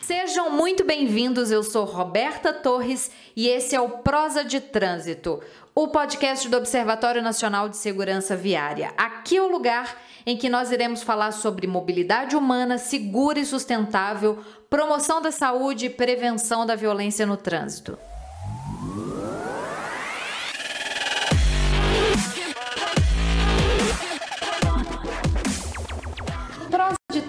Sejam muito bem-vindos. Eu sou Roberta Torres e esse é o Prosa de Trânsito, o podcast do Observatório Nacional de Segurança Viária. Aqui é o lugar em que nós iremos falar sobre mobilidade humana segura e sustentável, promoção da saúde e prevenção da violência no trânsito.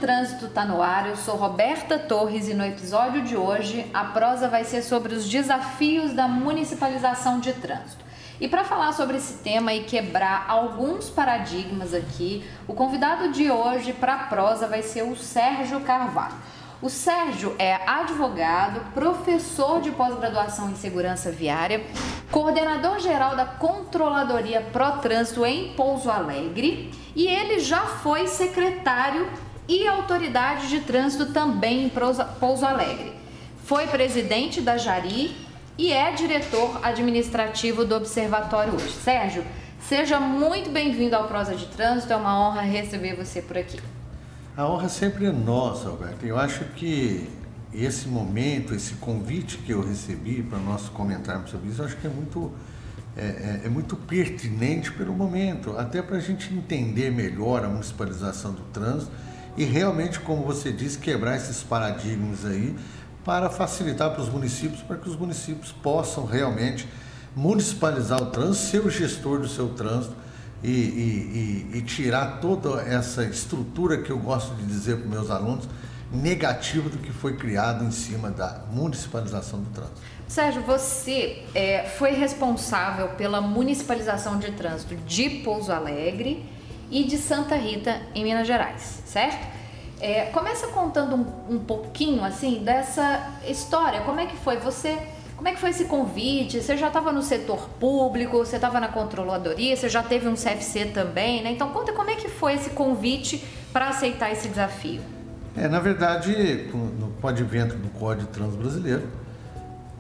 Trânsito está no ar. Eu sou Roberta Torres e no episódio de hoje a prosa vai ser sobre os desafios da municipalização de trânsito. E para falar sobre esse tema e quebrar alguns paradigmas aqui, o convidado de hoje para a prosa vai ser o Sérgio Carvalho. O Sérgio é advogado, professor de pós-graduação em segurança viária, coordenador geral da Controladoria Pro Trânsito em Pouso Alegre e ele já foi secretário e autoridade de trânsito também em Pouso Alegre. Foi presidente da Jari e é diretor administrativo do Observatório hoje. Sérgio, seja muito bem-vindo ao Prosa de Trânsito, é uma honra receber você por aqui. A honra sempre é nossa, Alberto. Eu acho que esse momento, esse convite que eu recebi para nós comentarmos sobre isso, acho que é muito, é, é, é muito pertinente pelo momento, até para a gente entender melhor a municipalização do trânsito e realmente, como você disse, quebrar esses paradigmas aí para facilitar para os municípios, para que os municípios possam realmente municipalizar o trânsito, ser o gestor do seu trânsito e, e, e, e tirar toda essa estrutura que eu gosto de dizer para meus alunos negativa do que foi criado em cima da municipalização do trânsito. Sérgio, você é, foi responsável pela municipalização de trânsito de Pouso Alegre e de Santa Rita, em Minas Gerais, certo? É, começa contando um, um, pouquinho assim dessa história. Como é que foi você? Como é que foi esse convite? Você já estava no setor público? Você estava na controladoria? Você já teve um CFC também, né? Então conta como é que foi esse convite para aceitar esse desafio. É, na verdade, no advento do Código Trans Brasileiro,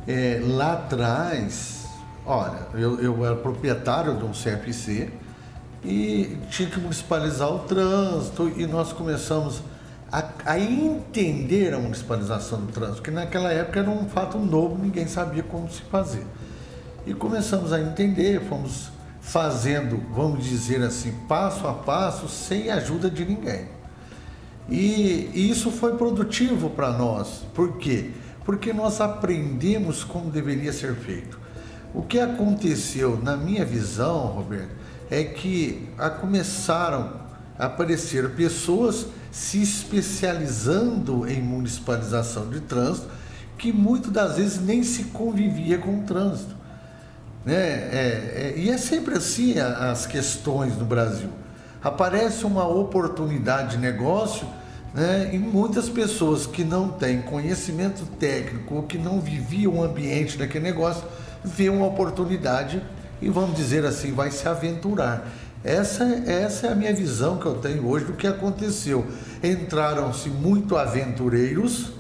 é, lá atrás, olha, eu, eu era proprietário de um CFC e tinha que municipalizar o trânsito e nós começamos a, a, entender a municipalização do trânsito, que naquela época era um fato novo, ninguém sabia como se fazer. E começamos a entender, fomos fazendo, vamos dizer assim, passo a passo, sem ajuda de ninguém. E, e isso foi produtivo para nós. Por quê? Porque nós aprendemos como deveria ser feito. O que aconteceu, na minha visão, Roberto, é que começaram a aparecer pessoas se especializando em municipalização de trânsito, que muitas das vezes nem se convivia com o trânsito. Né? É, é, e é sempre assim as questões no Brasil. Aparece uma oportunidade de negócio né, e muitas pessoas que não têm conhecimento técnico ou que não viviam o ambiente daquele negócio, vê uma oportunidade e, vamos dizer assim, vai se aventurar. Essa, essa é a minha visão que eu tenho hoje do que aconteceu. Entraram-se muito aventureiros uhum.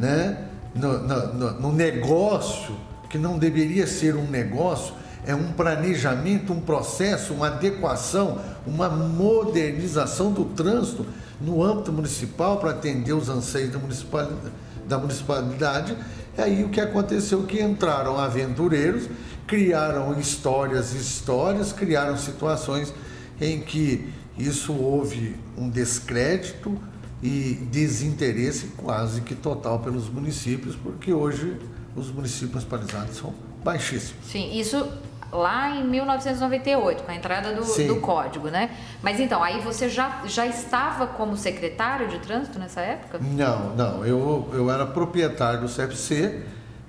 né, no, no, no negócio que não deveria ser um negócio, é um planejamento, um processo, uma adequação, uma modernização do trânsito no âmbito municipal para atender os anseios da municipalidade. Da municipalidade. E aí o que aconteceu que entraram aventureiros, criaram histórias e histórias, criaram situações em que isso houve um descrédito e desinteresse quase que total pelos municípios, porque hoje os municípios municipalizados são baixíssimos. Sim, isso lá em 1998, com a entrada do, do, código, né? Mas então, aí você já, já estava como secretário de trânsito nessa época? Não, não. Eu, eu era proprietário do CFC.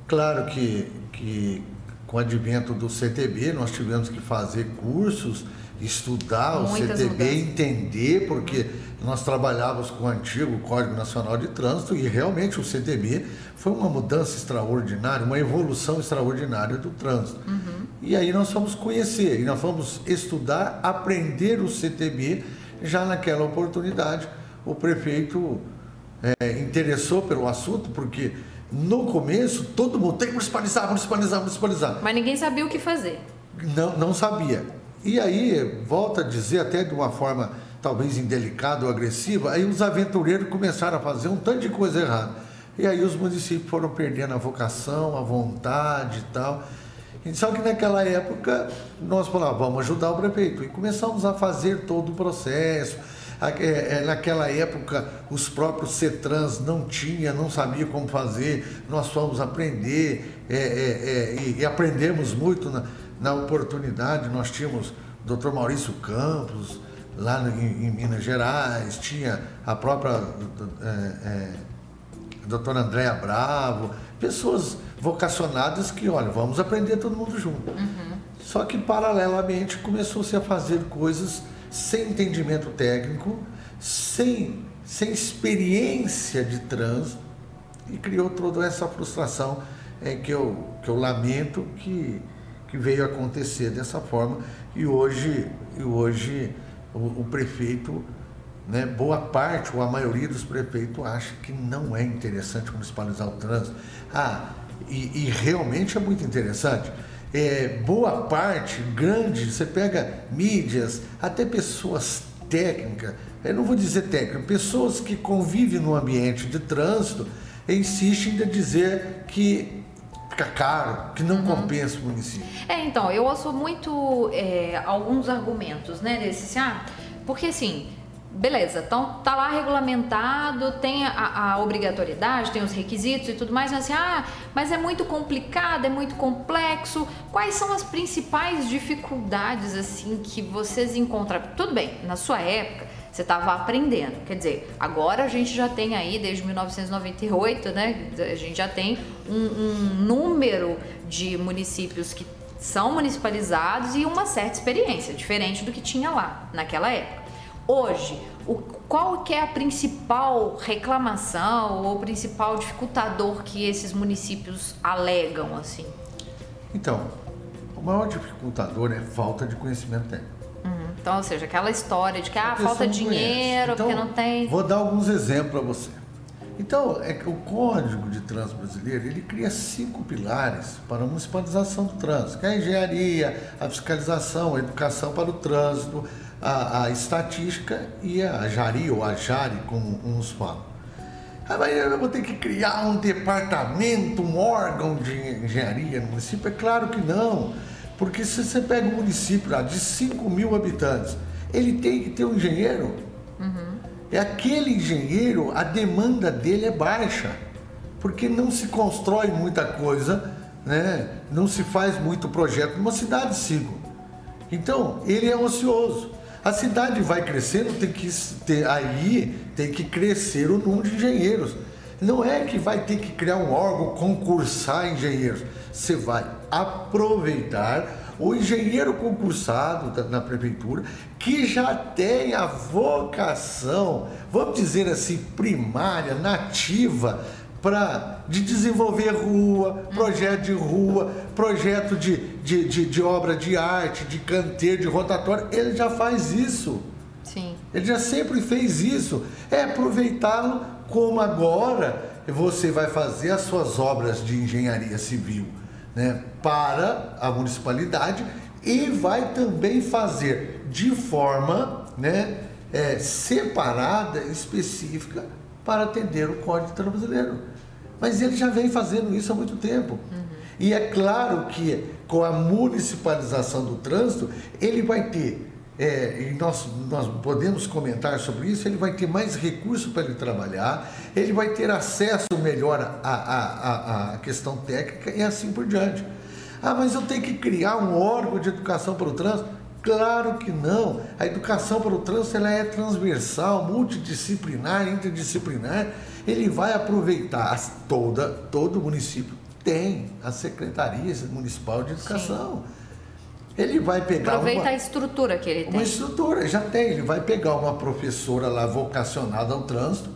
Claro que, que com o advento do CTB nós tivemos que fazer cursos estudar Muitas o CTB, mudanças. entender, porque nós trabalhávamos com o antigo Código Nacional de Trânsito e realmente o CTB foi uma mudança extraordinária, uma evolução extraordinária do trânsito. Uhum. E aí nós fomos conhecer, e nós fomos estudar, aprender o CTB. Já naquela oportunidade, o prefeito é, interessou pelo assunto, porque no começo todo mundo tem que municipalizar, municipalizar, municipalizar. Mas ninguém sabia o que fazer. Não, não sabia. E aí, volta a dizer até de uma forma talvez indelicada ou agressiva, aí os aventureiros começaram a fazer um tanto de coisa errada. E aí os municípios foram perdendo a vocação, a vontade e tal. Só que naquela época nós falávamos, vamos ajudar o prefeito. E começamos a fazer todo o processo. É, é, naquela época os próprios CETRANS não tinha, não sabia como fazer, nós fomos aprender é, é, é e, aprendemos muito na, na oportunidade. Nós tínhamos o Dr. Maurício Campos, lá em, em Minas Gerais, tinha a própria é, doutora Andréa Bravo, pessoas vocacionadas que, olha, vamos aprender todo mundo junto. Uhum. Só que, paralelamente, começou-se a fazer coisas sem entendimento técnico, sem, sem experiência de trânsito, e criou toda essa frustração é, que, eu, que eu lamento que, que veio acontecer dessa forma. E hoje, e hoje o, o prefeito, né, boa parte ou a maioria dos prefeitos acha que não é interessante municipalizar o trânsito. Ah, e, e realmente é muito interessante. É, boa parte, grande, você pega mídias, até pessoas técnicas, eu não vou dizer técnicas, pessoas que convivem no ambiente de trânsito, insistem em dizer que fica caro, que não uhum. compensa o município. É, então, eu ouço muito é, alguns argumentos, né, desse, assim, ah, porque assim, beleza, então tá lá regulamentado, tem a, a, obrigatoriedade, tem os requisitos e tudo mais, mas assim, ah, mas é muito complicado, é muito complexo. Quais são as principais dificuldades assim que vocês encontram? Tudo bem, na sua época você estava aprendendo. Quer dizer, agora a gente já tem aí, desde 1998, né? A gente já tem um, um número de municípios que são municipalizados e uma certa experiência, diferente do que tinha lá naquela época. Hoje, o, qual que é a principal reclamação ou o principal dificultador que esses municípios alegam assim? Então, o maior dificultador é falta de conhecimento técnico. Então, ou seja, aquela história de que ah, falta dinheiro, então, porque não tem. Vou dar alguns exemplos para você. Então, é que o Código de Trânsito Brasileiro, ele cria cinco pilares para a municipalização do trânsito, que é a engenharia, a fiscalização, a educação para o trânsito, a, a estatística e a JARI, ou a JARI, como uns falam. Ah, mas eu vou ter que criar um departamento, um órgão de engenharia no município? É claro que não. Porque se você pega um município lá de 5 mil habitantes, ele tem que ter um engenheiro. Uhum. É aquele engenheiro, a demanda dele é baixa, porque não se constrói muita coisa, né? não se faz muito projeto numa cidade de 5. Então, ele é ocioso. A cidade vai crescendo, tem que ter, aí tem que crescer o número de engenheiros. Não é que vai ter que criar um órgão, concursar engenheiros. Você vai aproveitar o engenheiro concursado na prefeitura que já tem a vocação, vamos dizer assim, primária, nativa, para de desenvolver rua, projeto de rua, projeto de, de, de, de, obra de arte, de canteiro, de rotatório, ele já faz isso. Sim. Ele já sempre fez isso. É aproveitá-lo como agora você vai fazer as suas obras de engenharia civil né, para a municipalidade e vai também fazer de forma né, é, separada, específica, para atender o Código Brasileiro. Mas ele já vem fazendo isso há muito tempo. Uhum. E é claro que com a municipalização do trânsito, ele vai ter é, e nós, nós podemos comentar sobre isso, ele vai ter mais recurso para ele trabalhar, ele vai ter acesso melhor à, à, à, questão técnica e assim por diante. Ah, mas eu tenho que criar um órgão de educação para o trânsito? Claro que não. A educação para o trânsito ela é transversal, multidisciplinar, interdisciplinar. Ele vai aproveitar toda, todo município tem a Secretaria Municipal de Educação. Sim. Ele vai pegar. Aproveita uma, a estrutura que ele tem. Uma estrutura, já tem. Ele vai pegar uma professora lá vocacionada ao trânsito,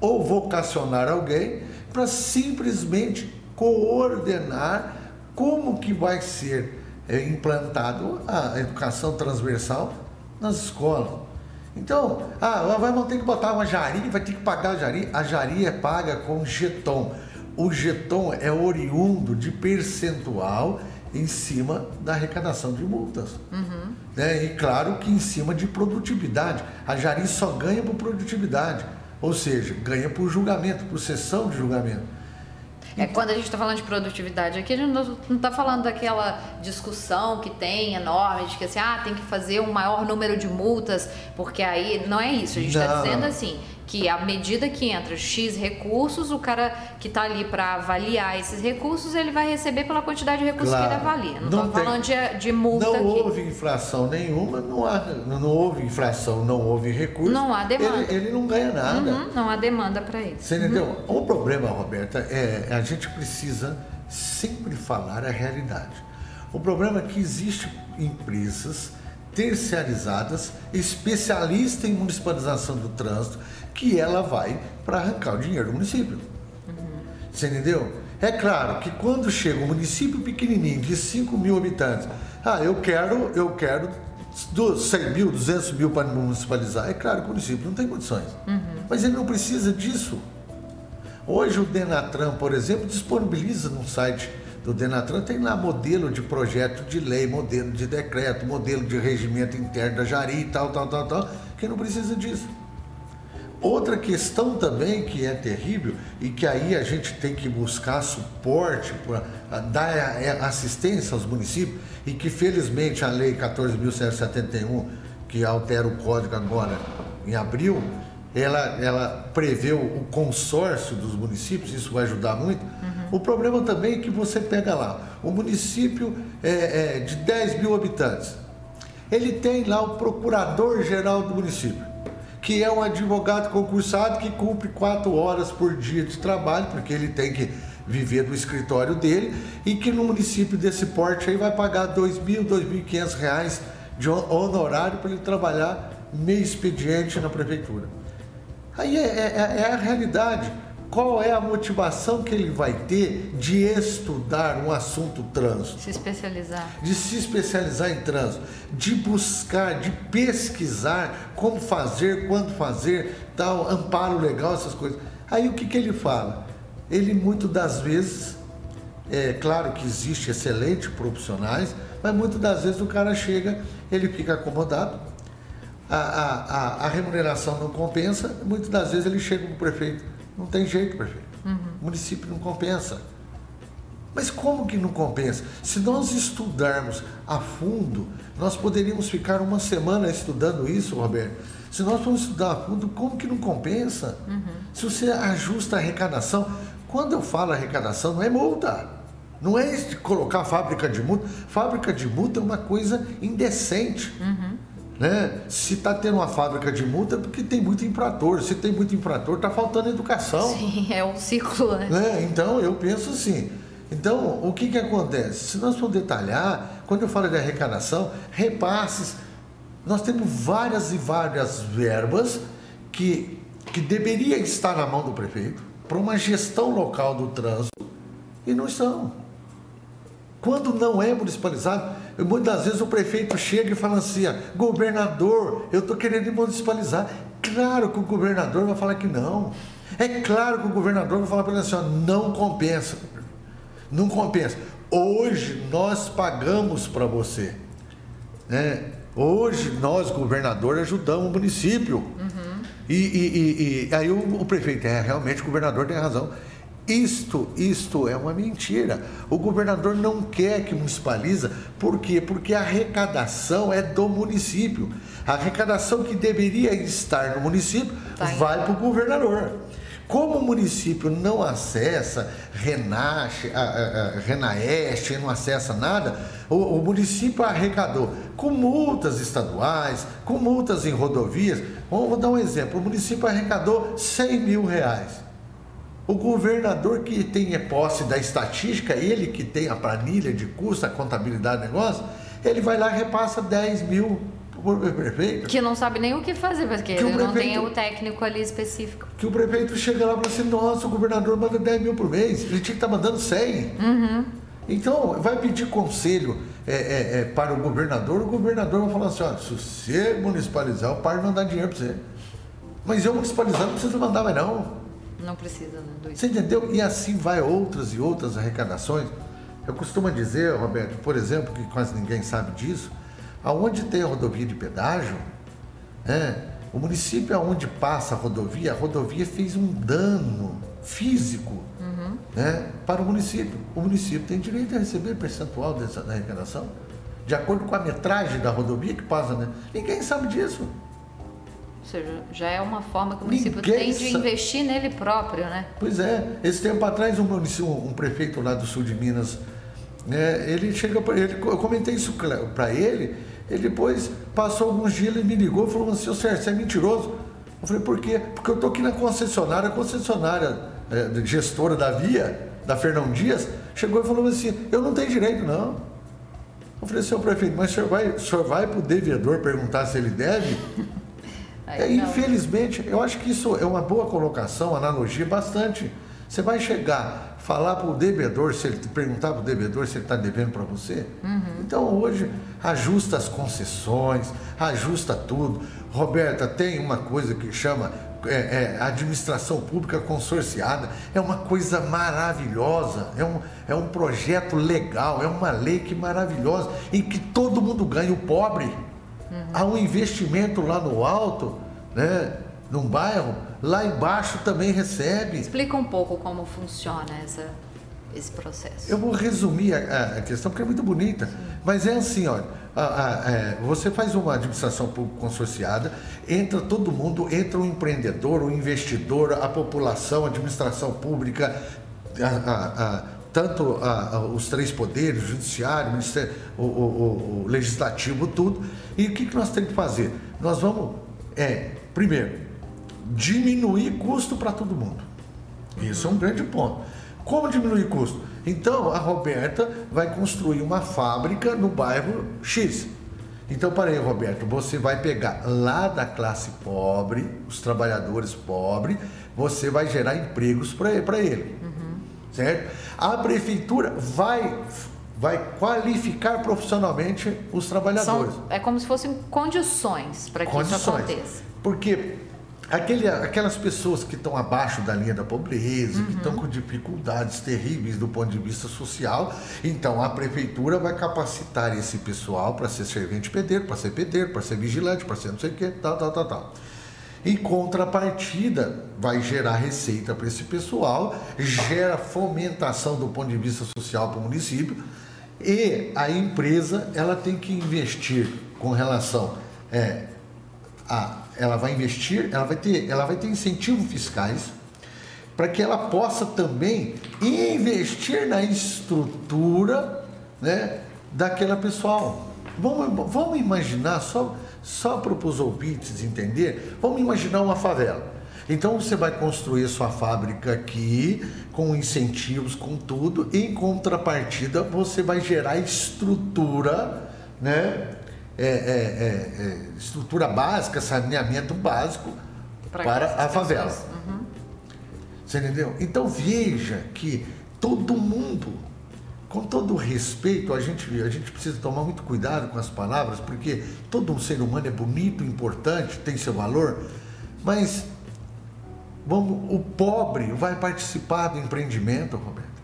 ou vocacionar alguém, para simplesmente coordenar como que vai ser é, implantado a educação transversal nas escolas. Então, ah, vamos ter que botar uma jari, vai ter que pagar a jari. A jari é paga com jeton. O jeton é oriundo de percentual em cima da arrecadação de multas. Né? E claro que em cima de produtividade. A Jari só ganha por produtividade, ou seja, ganha por julgamento, por sessão de julgamento. É, quando a gente está falando de produtividade aqui, a gente não está falando daquela discussão que tem enorme, de que assim, ah, tem que fazer um maior número de multas, porque aí não é isso. A gente está dizendo assim, que à medida que entra X recursos, o cara que está ali para avaliar esses recursos, ele vai receber pela quantidade de recursos Claro. que ele avalia. Não estou falando de, de multa Não aqui. houve inflação nenhuma, não, há, não houve inflação, não houve recurso. Não há demanda. Ele, ele não ganha nada. Uhum, não há demanda para isso. Você entendeu? O problema, Roberta, é a gente precisa sempre falar a realidade. O problema é que existem empresas terceirizadas, especialistas em municipalização do trânsito, que ela vai para arrancar o dinheiro do município. Você entendeu? É claro que quando chega um município pequenininho de 5 mil habitantes, ah, eu quero, eu quero do 100 mil, 200 mil para municipalizar. É claro que o município não tem condições. Mas ele não precisa disso. Hoje o Denatran, por exemplo, disponibiliza no site do Denatran, tem lá modelo de projeto de lei, modelo de decreto, modelo de regimento interno da Jari e tal, tal, tal, tal, que não precisa disso. Outra questão também que é terrível e que aí a gente tem que buscar suporte para dar eh, assistência aos municípios e que felizmente a lei 14.171, que altera o código agora em abril, ela, ela prevê o consórcio dos municípios, isso vai ajudar muito. O problema também é que você pega lá, o município é, é de 10 mil habitantes, ele tem lá o procurador-geral do município que é um advogado concursado que cumpre quatro horas por dia de trabalho, porque ele tem que viver do escritório dele, e que no município desse porte aí vai pagar R$ 2.000, 2.500 reais de hon- honorário para ele trabalhar meio expediente na prefeitura. Aí é, é- é a realidade. Qual é a motivação que ele vai ter de estudar um assunto trânsito? Se especializar. de se especializar em trânsito, de buscar, de pesquisar como fazer, quando fazer, tal, amparo legal, essas coisas. Aí o que, que ele fala? Ele muitas das vezes, é claro que existe excelentes profissionais, mas muitas das vezes o cara chega, ele fica acomodado, a, a, a, a remuneração não compensa, muitas das vezes ele chega para o prefeito, não tem jeito, prefeito. O município não compensa. Mas como que não compensa? Se nós estudarmos a fundo, nós poderíamos ficar uma semana estudando isso, Roberto. Se nós formos estudar a fundo, como que não compensa? Se você ajusta a arrecadação, quando eu falo arrecadação, não é multa. Não é colocar fábrica de multa. Fábrica de multa é uma coisa indecente. Né? Se está tendo uma fábrica de multa, é porque tem muito infrator. Se tem muito infrator, está faltando educação. Sim, é um ciclo, né? Né? Então, eu penso assim. Então, o que, que acontece? Se nós formos detalhar, quando eu falo de arrecadação, repasses, nós temos várias e várias verbas que, que deveria estar na mão do prefeito para uma gestão local do trânsito e não estão. Quando não é municipalizado, muitas vezes o prefeito chega e fala assim: "Ah, governador, eu estou querendo municipalizar. Claro que o governador vai falar que não. É claro que o governador vai falar para ele assim: ó, não compensa. Não compensa. Hoje nós pagamos para você. né? Hoje nós, governador, ajudamos o município. E, e- e- e aí o, o prefeito, é, realmente o governador tem razão. Isto, isto é uma mentira. O governador não quer que municipaliza, por quê? Porque a arrecadação é do município. A arrecadação que deveria estar no município Tá em- vai para o governador. Como o município não acessa Renache, a, a, a Renaeste, não acessa nada, o, o município arrecadou com multas estaduais, com multas em rodovias. Vou, vou dar um exemplo: o município arrecadou 100 mil reais. O governador que tem posse da estatística, ele que tem a planilha de custo, a contabilidade do negócio, ele vai lá e repassa 10 mil por prefeito. Que não sabe nem o que fazer, porque Que o ele não tem prefeito- o técnico ali específico. que o prefeito chega lá e fala assim, nossa, o governador manda 10 mil por mês, ele tinha que estar mandando 100. Então, vai pedir conselho é, é, é, para o governador, o governador vai falar assim, olha, se você municipalizar, eu paro de mandar dinheiro para você. Mas eu municipalizando não precisa mandar mais não. Não precisa, né? Do Você entendeu? E assim vai outras e outras arrecadações. Eu costumo dizer, Roberto, por exemplo, que quase ninguém sabe disso, aonde tem a rodovia de pedágio, é, o município aonde passa a rodovia, a rodovia fez um dano físico uhum. né, para o município. O município tem direito a receber percentual dessa da arrecadação, de acordo com a metragem da rodovia que passa, né? Ninguém sabe disso. Ou seja, já é uma forma que o município Ninguém tem de sabe. investir nele próprio, né? Pois é. Esse tempo atrás, um, um prefeito lá do sul de Minas, né, ele chega para ele, eu comentei isso para ele, ele depois passou alguns dias, ele me ligou e falou assim, ô Sérgio, você é mentiroso. Eu falei, por quê? Porque eu estou aqui na concessionária, a concessionária é, gestora da Via, da Fernão Dias, chegou e falou assim, eu não tenho direito, não. Eu falei, seu prefeito, mas o senhor vai, o senhor vai para o devedor perguntar se ele deve? É, infelizmente, eu acho que isso é uma boa colocação, analogia bastante. Você vai chegar falar para o devedor, se ele perguntar para o devedor se ele está devendo para você. Uhum. Então hoje ajusta as concessões, ajusta tudo. Roberta, tem uma coisa que chama é, é, administração pública consorciada. É uma coisa maravilhosa, é um, é um projeto legal, é uma lei que maravilhosa, em que todo mundo ganha, o pobre. Uhum. Há um investimento lá no alto, né? num bairro, lá embaixo também recebe. Explica um pouco como funciona essa, esse processo. Eu vou resumir a, a questão porque é muito bonita, Sim. mas é assim, olha, a, a, é, você faz uma administração pública consorciada, entra todo mundo, entra o empreendedor, o investidor, a população, a administração pública, tanto os três poderes, o judiciário, o, ministério, o, o, o legislativo, tudo. E o que, que nós temos que fazer? Nós vamos, é, primeiro, diminuir custo para todo mundo. Isso é um grande ponto. Como diminuir custo? Então, a Roberta vai construir uma fábrica no bairro X. Então, para aí, Roberto, você vai pegar lá da classe pobre, os trabalhadores pobres, você vai gerar empregos para ele. Uhum. Certo? A prefeitura vai vai qualificar profissionalmente os trabalhadores. São, é como se fossem condições para que condições. isso aconteça. Porque Aquele, aquelas pessoas que estão abaixo da linha da pobreza, uhum. que estão com dificuldades terríveis do ponto de vista social, então a prefeitura vai capacitar esse pessoal para ser servente pedreiro, para ser pedreiro, para ser vigilante, para ser não sei o que, tal, tal, tal, tal. Em contrapartida, vai gerar receita para esse pessoal, gera fomentação do ponto de vista social para o município e a empresa ela tem que investir com relação é, a ela vai investir, ela vai ter, ela vai ter incentivos fiscais para que ela possa também investir na estrutura né, daquela pessoal. Vamos, vamos imaginar, só, só para os ouvintes entender, vamos imaginar uma favela. Então você vai construir sua fábrica aqui, com incentivos, com tudo, em contrapartida você vai gerar estrutura né, é, é, é, é, estrutura básica, saneamento básico pra para a favela. Uhum. Você entendeu? Então veja que todo mundo, com todo respeito, a gente, a gente precisa tomar muito cuidado com as palavras, porque todo um ser humano é bonito, importante, tem seu valor, mas vamos, o pobre vai participar do empreendimento, Roberto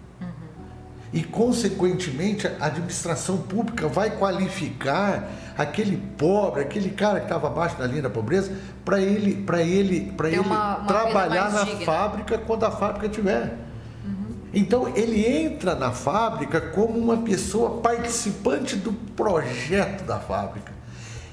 e, consequentemente, a administração pública vai qualificar aquele pobre, aquele cara que estava abaixo da linha da pobreza, para ele, para ele, para ele uma, uma trabalhar na digna. fábrica quando a fábrica tiver. Então ele entra na fábrica como uma pessoa participante do projeto da fábrica.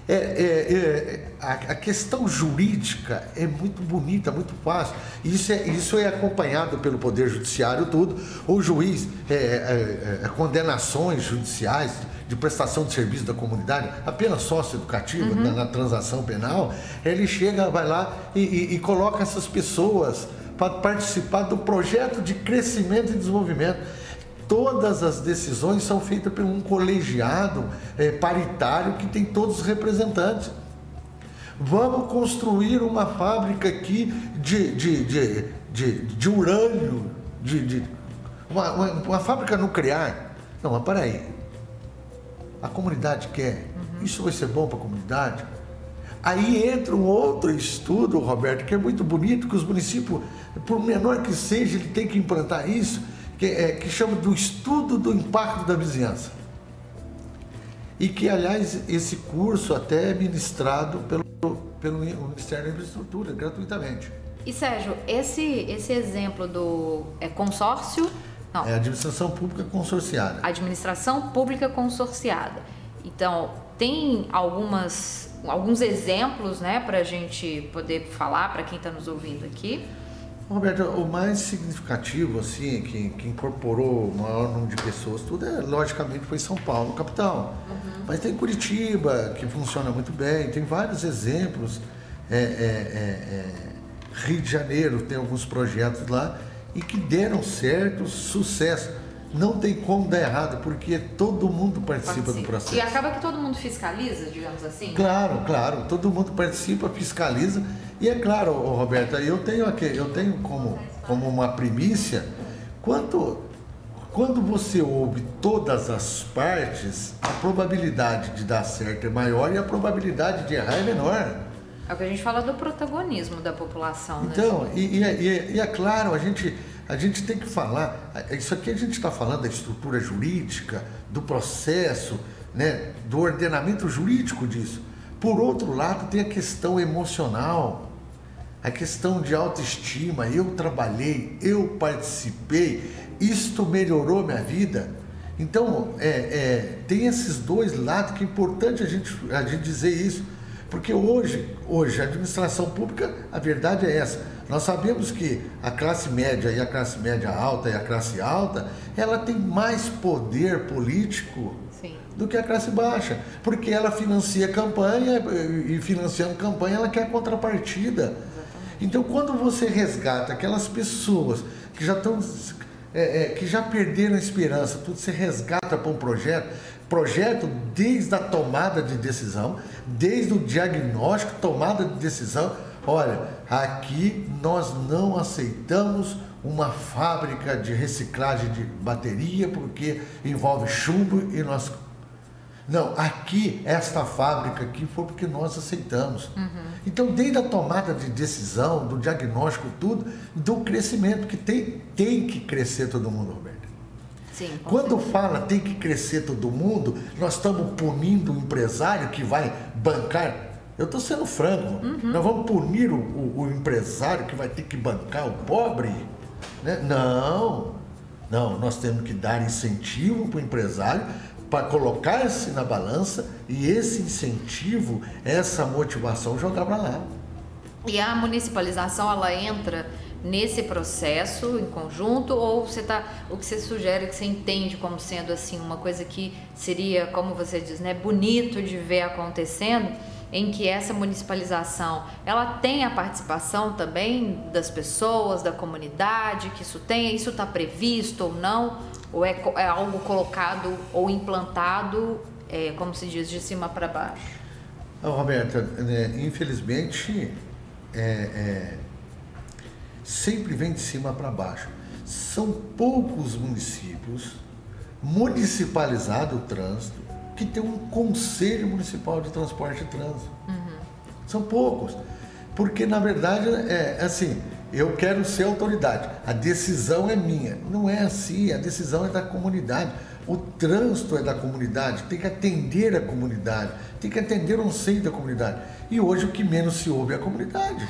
É, é, é, a, a, questão jurídica é muito bonita, muito fácil. Isso é, isso é acompanhado pelo Poder Judiciário, tudo. O juiz, é, é, é, condenações judiciais de prestação de serviço da comunidade, apenas sócio-educativa uhum. na, na, transação penal, ele chega, vai lá e, e, e coloca essas pessoas para participar do projeto de crescimento e desenvolvimento todas as decisões são feitas por um colegiado é, paritário que tem todos os representantes. Vamos construir uma fábrica aqui de, de, de, de, de urânio, de, de uma, uma, uma, fábrica nuclear. Não, mas para aí. A comunidade quer. Uhum. Isso vai ser bom para a comunidade? Aí entra um outro estudo, Roberto, que é muito bonito, que os municípios, por menor que seja, ele tem que implantar isso que, é, que chama do estudo do impacto da vizinhança. E que, aliás, esse curso até é ministrado pelo, pelo Ministério da Infraestrutura, gratuitamente. E Sérgio, esse, esse exemplo do é, consórcio. Não. É administração pública consorciada. Administração pública consorciada. Então, tem algumas, alguns exemplos né, para a gente poder falar para quem está nos ouvindo aqui? Roberto, o mais significativo, assim, que, que incorporou o maior número de pessoas, tudo é, logicamente, foi São Paulo, capital. Uhum. Mas tem Curitiba, que funciona muito bem, tem vários exemplos. É, é, é, é, Rio de Janeiro tem alguns projetos lá e que deram certo, sucesso. Não tem como dar errado, porque todo mundo participa, participa. do processo. E acaba que todo mundo fiscaliza, digamos assim? Claro, claro. Todo mundo participa, fiscaliza e é claro, Roberta, eu tenho aqui, eu tenho como, como uma primícia, quanto, quando você ouve todas as partes, a probabilidade de dar certo é maior e a probabilidade de errar é menor. É o que a gente fala do protagonismo da população. Né? Então, e, e, e, e, é claro, a gente, a gente tem que falar, isso aqui a gente está falando da estrutura jurídica, do processo, né, do ordenamento jurídico disso. Por outro lado, tem a questão emocional a questão de autoestima, eu trabalhei, eu participei, isto melhorou minha vida. Então, é, é, tem esses dois lados que é importante a gente, a gente dizer isso, porque hoje, hoje, a administração pública, a verdade é essa. Nós sabemos que a classe média e a classe média alta e a classe alta, ela tem mais poder político Sim. do que a classe baixa, porque ela financia campanha e financiando campanha ela quer contrapartida. Então, quando você resgata aquelas pessoas que já estão é, é, que já perderam a esperança, tudo se resgata para um projeto, projeto desde a tomada de decisão, desde o diagnóstico, tomada de decisão. Olha, aqui nós não aceitamos uma fábrica de reciclagem de bateria porque envolve chumbo e nós não, aqui, esta fábrica aqui foi porque nós aceitamos. Uhum. Então, desde a tomada de decisão, do diagnóstico, tudo, do crescimento, que tem, tem que crescer todo mundo, Roberto. Sim, Quando certeza. fala tem que crescer todo mundo, nós estamos punindo o empresário que vai bancar. Eu estou sendo franco, uhum. nós vamos punir o, o, o, empresário que vai ter que bancar o pobre? Né? Não, não, nós temos que dar incentivo para o empresário para colocar-se na balança e esse incentivo, essa motivação jogar para lá. E a municipalização ela entra nesse processo em conjunto ou você tá o que você sugere que você entende como sendo assim uma coisa que seria como você diz né bonito de ver acontecendo em que essa municipalização ela tem a participação também das pessoas da comunidade que isso tem isso está previsto ou não ou é, é algo colocado ou implantado, é, como se diz, de cima para baixo? Roberta, né, infelizmente, é, é, sempre vem de cima para baixo. São poucos municípios municipalizado o trânsito que tem um conselho municipal de transporte e trânsito. Uhum. São poucos. Porque, na verdade, é assim, eu quero ser autoridade, a decisão é minha. Não é assim, a decisão é da comunidade. O trânsito é da comunidade, tem que atender a comunidade, tem que atender o anseio da comunidade. E hoje o que menos se ouve é a comunidade.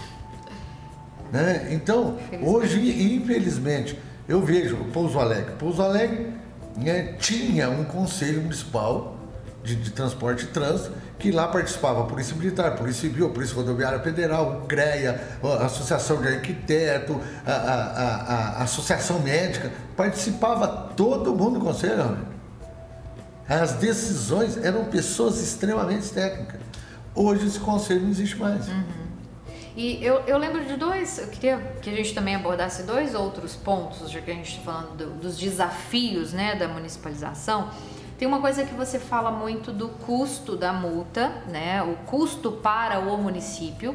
Né? Então, hoje, infelizmente, eu vejo o Pouso Alegre. Pouso Alegre né, tinha um conselho municipal de, de transporte e trânsito que lá participava a Polícia Militar, a Polícia Civil, a Polícia Rodoviária Federal, o CREA, a Associação de Arquiteto, a, a, a, a Associação Médica, participava todo mundo do conselho. As decisões eram pessoas extremamente técnicas. Hoje esse conselho não existe mais. Uhum. E eu, eu lembro de dois, eu queria que a gente também abordasse dois outros pontos, já que a gente está falando do, dos desafios né, da municipalização. Tem uma coisa que você fala muito do custo da multa, né? O custo para o município.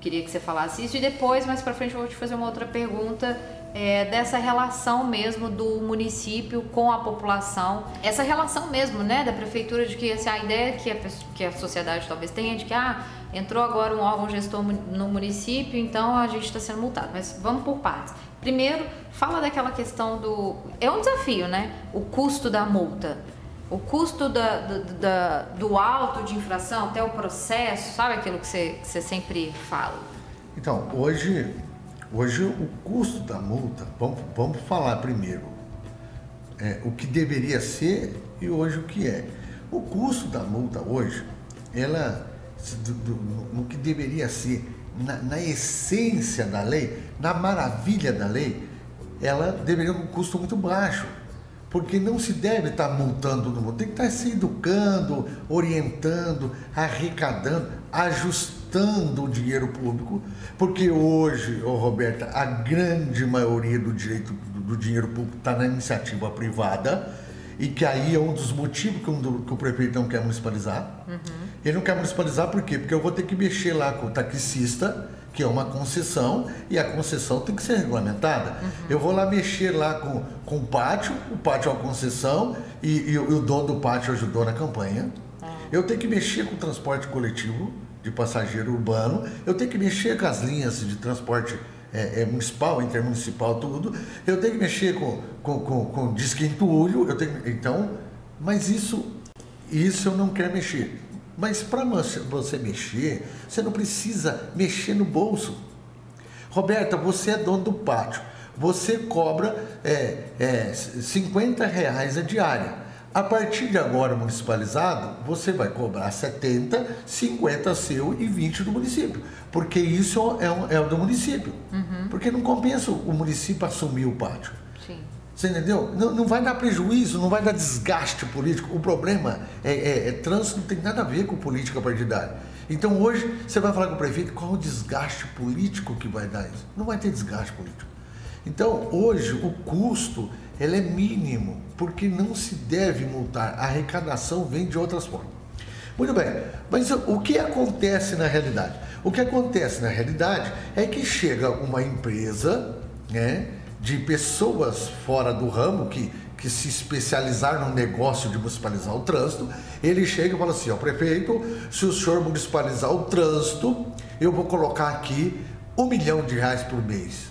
Queria que você falasse isso e depois, mais para frente, eu vou te fazer uma outra pergunta é, dessa relação mesmo do município com a população, essa relação mesmo, né, da prefeitura de que assim, a ideia que a, que a sociedade talvez tenha de que ah, entrou agora um órgão gestor no município, então a gente está sendo multado. Mas vamos por partes. Primeiro, fala daquela questão do. É um desafio, né? O custo da multa. O custo da, da, da do auto de infração até o processo, sabe aquilo que você, que você sempre fala? Então, hoje, hoje o custo da multa, vamos, vamos falar primeiro é, o que deveria ser e hoje o que é. O custo da multa hoje, ela, do, do, no que deveria ser, na, na, essência da lei, na maravilha da lei, ela deveria ter um custo muito baixo. Porque não se deve estar multando todo mundo, tem que estar se educando, orientando, arrecadando, ajustando o dinheiro público, porque hoje, oh Roberta, a grande maioria do direito do, do dinheiro público está na iniciativa privada e que aí é um dos motivos que, um, que o prefeito não quer municipalizar. Uhum. Ele não quer municipalizar por quê? Porque eu vou ter que mexer lá com o taxista, que é uma concessão, e a concessão tem que ser regulamentada. Uhum. Eu vou lá mexer lá com, com o pátio, o pátio é uma concessão, e, e, o dono do pátio ajudou na campanha. Uhum. Eu tenho que mexer com o transporte coletivo de passageiro urbano, eu tenho que mexer com as linhas de transporte é, é, municipal, intermunicipal, tudo. Eu tenho que mexer com, com, com, com disque entulho, eu tenho, então, mas isso, isso eu não quero mexer. Mas para você mexer, você não precisa mexer no bolso. Roberta, você é dono do pátio. Você cobra é, é, 50 reais a diária. A partir de agora municipalizado, você vai cobrar 70, 50 seu e 20 do município. Porque isso é, um, é do município. Uhum. Porque não compensa o município assumir o pátio. Você entendeu? Não, não vai dar prejuízo, não vai dar desgaste político. O problema é, é, é trânsito, não tem nada a ver com política partidária. Então hoje você vai falar com o prefeito qual o desgaste político que vai dar isso. Não vai ter desgaste político. Então hoje o custo ele é mínimo, porque não se deve multar. A arrecadação vem de outras formas. Muito bem, mas o que acontece na realidade? O que acontece na realidade é que chega uma empresa né, de pessoas fora do ramo que, que se especializaram no negócio de municipalizar o trânsito. Ele chega e fala assim: ó, prefeito, se o senhor municipalizar o trânsito, eu vou colocar aqui um milhão de reais por mês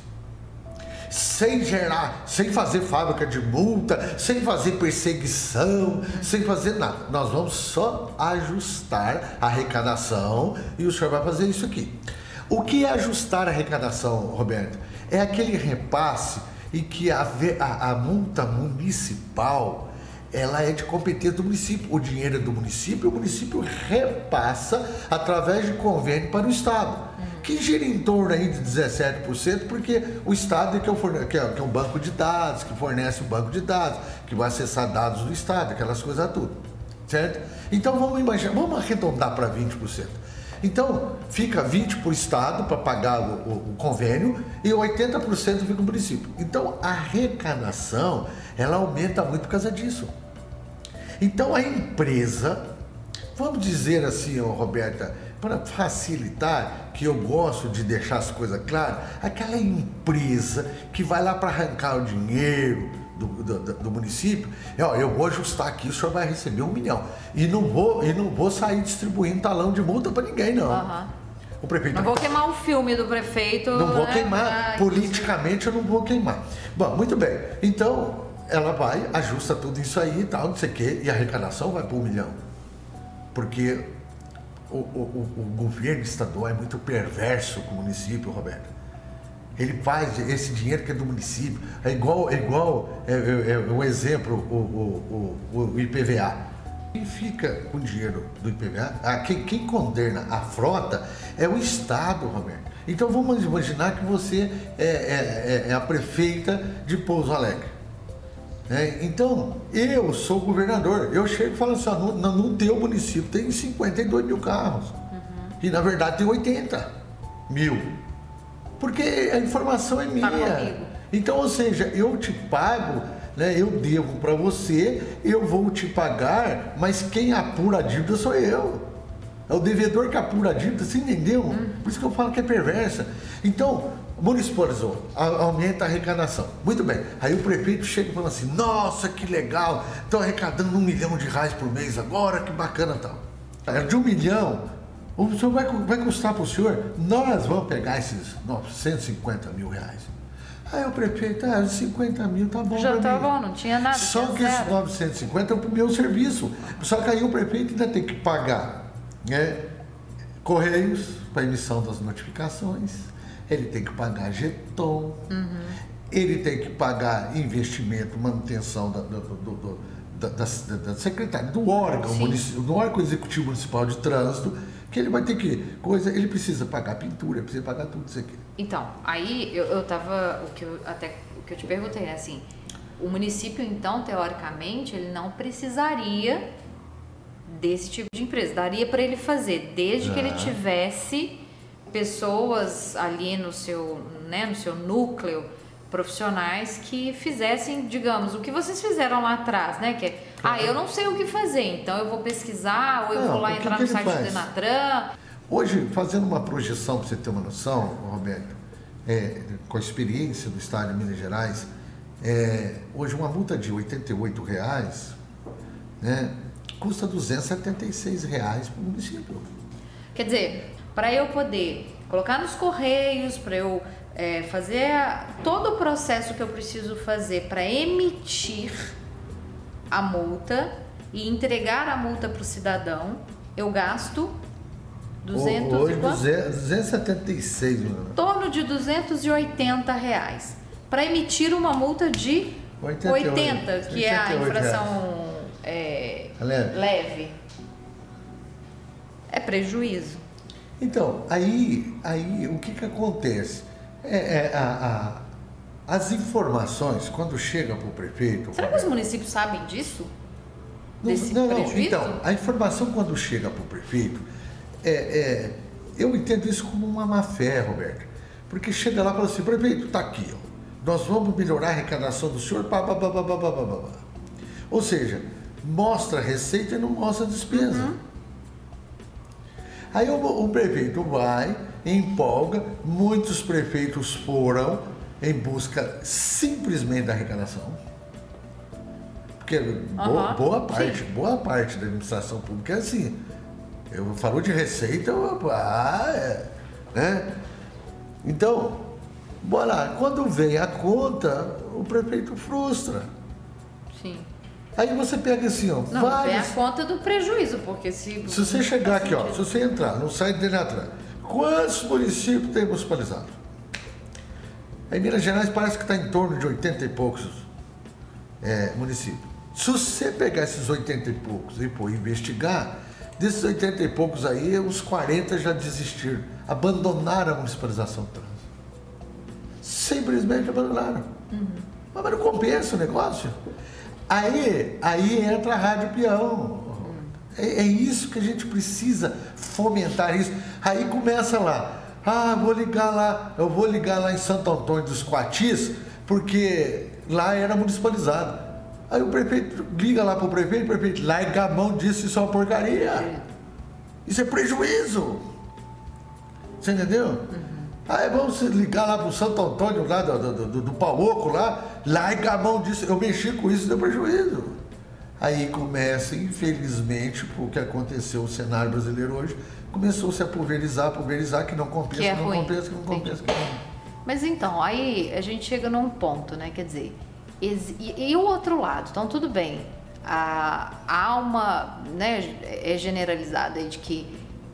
sem gerar, sem fazer fábrica de multa, sem fazer perseguição, sem fazer nada. Nós vamos só ajustar a arrecadação e o senhor vai fazer isso aqui. O que é ajustar a arrecadação, Roberto? É aquele repasse e que a, a, a multa municipal ela é de competência do município. O dinheiro é do município, o município repassa através de convênio para o Estado que gira em torno aí de 17%, porque o Estado é que é, que, é, que é um banco de dados, que fornece o um banco de dados, que vai acessar dados do Estado, aquelas coisas tudo, certo? Então vamos imaginar, vamos arredondar para 20%. Então fica 20% para o Estado para pagar o, o, o, convênio e 80% fica no município. Então a arrecadação ela aumenta muito por causa disso. Então a empresa, vamos dizer assim, ó, Roberta, para facilitar, que eu gosto de deixar as coisas claras, aquela empresa que vai lá para arrancar o dinheiro do, do, do, município, é, ó, eu vou ajustar aqui, o senhor vai receber um milhão. E não vou, e não vou sair distribuindo talão de multa para ninguém, não. Uhum. O prefeito não vou queimar o filme do prefeito. Não vou né? queimar. Politicamente eu não vou queimar. Bom, muito bem. Então, ela vai, ajusta tudo isso aí e tal, não sei o quê, e a arrecadação vai para um milhão. Porque o, o, o, governo estadual é muito perverso com o município, Roberto. Ele faz esse dinheiro que é do município. É igual, é igual é, é, é um exemplo, o, o, o, IPVA. Quem fica com o dinheiro do IPVA, ah, quem, quem condena a frota é o Estado, Roberto. Então vamos imaginar que você é, é, é, é a prefeita de Pouso Alegre. É, então, eu sou governador, eu chego e falo assim, no, no teu município tem 52 mil carros. Uhum. E na verdade tem 80 mil. Porque a informação é minha. Tá então, ou seja, eu te pago, né, eu devo para você, eu vou te pagar, mas quem apura a dívida sou eu. É o devedor que apura a dívida, você entendeu? Uhum. Por isso que eu falo que é perversa. Então, municipalizou, aumenta a arrecadação. Muito bem. Aí o prefeito chega e fala assim: nossa, que legal, estão arrecadando um milhão de reais por mês agora, que bacana tal. É de um milhão, o senhor vai, vai custar para o senhor, nós vamos pegar esses 950 mil reais. Aí o prefeito, ah, 50 mil tá bom Já tá mim. bom, não tinha nada. Só que esses zero. 950 é o meu serviço. Só que aí o prefeito ainda tem que pagar né, correios para emissão das notificações, ele tem que pagar jeton, Uhum. ele tem que pagar investimento, manutenção da, do, do- do- da, da- da secretaria, do órgão, do órgão executivo municipal de trânsito, que ele vai ter que. Coisa, ele precisa pagar pintura, precisa pagar tudo isso aqui. Então, aí eu, eu tava. O que eu, até o que eu te perguntei é assim: o município, então, teoricamente, ele não precisaria desse tipo de empresa. Daria para ele fazer, desde que ele Ah. tivesse pessoas ali no seu, né, no seu núcleo profissionais que fizessem, digamos, o que vocês fizeram lá atrás, né? Que é, ah, eu não sei o que fazer, então eu vou pesquisar, ou eu Não, vou lá que entrar que no ele site do faz? Denatran. Hoje, fazendo uma projeção, para você ter uma noção, Roberto, é, com a experiência do Estado de Minas Gerais, é, hoje uma multa de 88 reais, né, custa 276 reais para o município. Quer dizer, para eu poder colocar nos correios, para eu é, fazer a- todo o processo que eu preciso fazer para emitir a multa e entregar a multa para o cidadão, eu gasto 200 hoje, e quanto? 276 mil. Em torno de 280 reais. Para emitir uma multa de 88, 80, que é a 88 infração é, Leve. leve. É prejuízo. Então, aí, aí o que, que acontece? É, é, a- a- as informações, quando chegam para o prefeito. Será que os municípios sabem disso? Não, desse não, não. Então, a informação quando chega para o prefeito, é, é, eu entendo isso como uma má fé, Roberto. Porque chega lá e fala assim, prefeito, está aqui, ó, nós vamos melhorar a arrecadação do senhor, pá, pá, pá, pá, pá, pá, pá, pá. Ou seja, mostra a receita e não mostra a despesa. Uhum. Aí o, o prefeito vai, empolga, muitos prefeitos foram em busca simplesmente da arrecadação. Porque boa, Aham, boa parte, sim. boa parte da administração pública é assim. Eu falo de receita, eu, ah, é, né? Então, bora lá, quando vem a conta, o prefeito frustra. Aí você pega assim, ó, Não, vem a vários. conta do prejuízo, porque se. Se você chegar aqui, ó, se você entrar no site dele atrás, quantos municípios tem municipalizado? Em Minas Gerais parece que está em torno de 80 e poucos é, municípios. Se você pegar esses 80 e poucos e pô, investigar, desses 80 e poucos aí, uns 40 já desistiram, abandonaram a municipalização do trânsito. Simplesmente abandonaram. Mas não compensa o negócio. Aí, aí entra a Rádio Peão. É, é isso que a gente precisa fomentar isso. Aí começa lá. Ah, vou ligar lá, eu vou ligar lá em Santo Antônio dos Coatis, porque lá era municipalizado. Aí o prefeito liga lá para o prefeito, o prefeito larga a mão disso, isso é uma porcaria. Isso é prejuízo. Você entendeu? Aí vamos ligar lá pro Santo Antônio, lá do, do, do, do lá, larga a mão disso. Eu mexi com isso, deu prejuízo. Aí começa, infelizmente, o que aconteceu no cenário brasileiro hoje, começou a se a pulverizar, pulverizar, que não compensa, Que é não ruim. compensa, que não compensa. Que não... Mas então, aí a gente chega num ponto, né? Quer dizer, e, e o outro lado? Então, tudo bem. A, há uma, né, é generalizada de que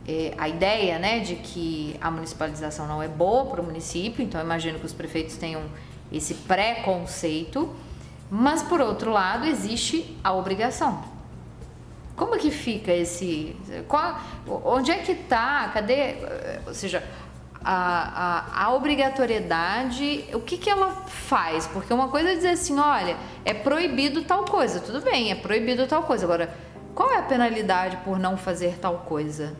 é, a ideia, né, de que a municipalização não é boa para o município, então imagino que os prefeitos tenham esse preconceito, mas por outro lado existe a obrigação. Como que fica esse. Qual, onde é que está? Cadê? Ou seja, a, a, a obrigatoriedade, o que, que ela faz? Porque uma coisa é dizer assim: olha, é proibido tal coisa. Tudo bem, é proibido tal coisa. Agora, qual é a penalidade por não fazer tal coisa?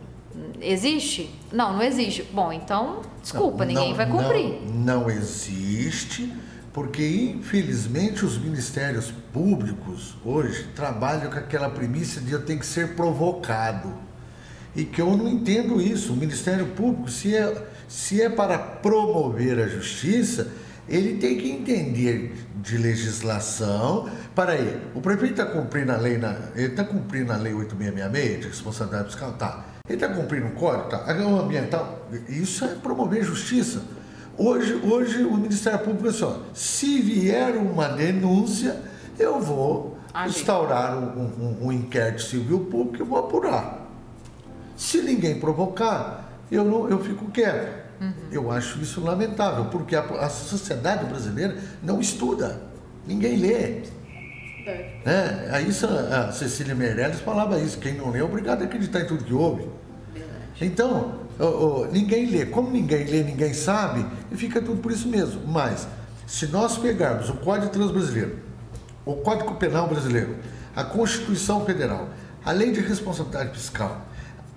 Existe? Não, não existe. Bom, então, desculpa, Não, ninguém não, vai cumprir. Não, não existe, porque infelizmente os ministérios públicos hoje trabalham com aquela premissa de eu tenho que ser provocado. E que eu não entendo isso. O Ministério Público, se é, se é para promover a justiça, ele tem que entender de legislação. Para aí, o prefeito está cumprindo a lei, na, ele está cumprindo a lei 8666 de responsabilidade fiscal? Tá. Ele está cumprindo o código? Tá. Agora, o ambiental, isso é promover justiça. Hoje, hoje o Ministério Público é só, se vier uma denúncia, eu vou Agir. instaurar um, um- um inquérito civil público e vou apurar. Se ninguém provocar, eu, não, eu fico quieto. Eu acho isso lamentável, porque a, a sociedade brasileira não estuda, ninguém lê. É, aí isso, a Cecília Meirelles falava isso, quem não lê é obrigado a acreditar em tudo que ouve. Então, ô, ô, ninguém lê. Como ninguém lê, ninguém sabe, e fica tudo por isso mesmo. Mas, se nós pegarmos o Código Transbrasileiro, o Código Penal Brasileiro, a Constituição Federal, a Lei de Responsabilidade Fiscal,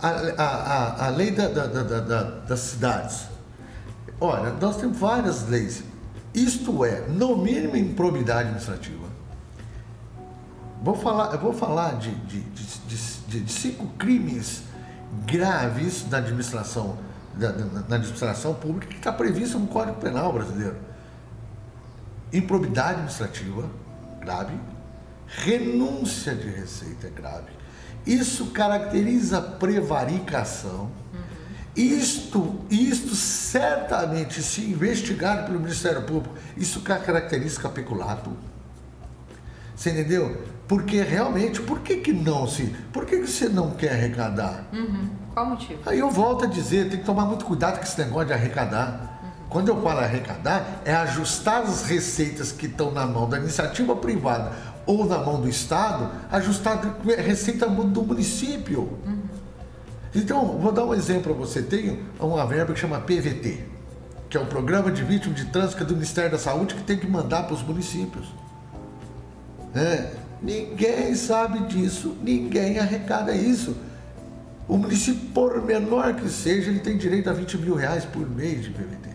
a, a, a, a Lei da- da- da- das Cidades, olha, nós temos várias leis. Isto é, no mínimo, improbidade administrativa. Vou falar, eu vou falar de, de, de, de- cinco crimes graves da administração, da, na administração pública que está previsto no Código Penal brasileiro. Improbidade administrativa, grave. Renúncia de receita, grave. Isso caracteriza prevaricação. Isto, isto certamente, se investigado pelo Ministério Público, isso caracteriza peculato. Você entendeu? Porque realmente, por que, que não se. Por que, que você não quer arrecadar? Uhum. Qual o motivo? Aí eu volto a dizer, tem que tomar muito cuidado com esse negócio de arrecadar. Quando eu falo arrecadar, é ajustar as receitas que estão na mão da iniciativa privada ou na mão do Estado, ajustar a receita do município. Então, vou dar um exemplo para você. Tem uma verba que chama PVT, que é o Programa de Vítimas de Trânsito do Ministério da Saúde, que tem que mandar para os municípios. É, ninguém sabe disso, ninguém arrecada isso. O município, por menor que seja, ele tem direito a 20 mil reais por mês de PVT.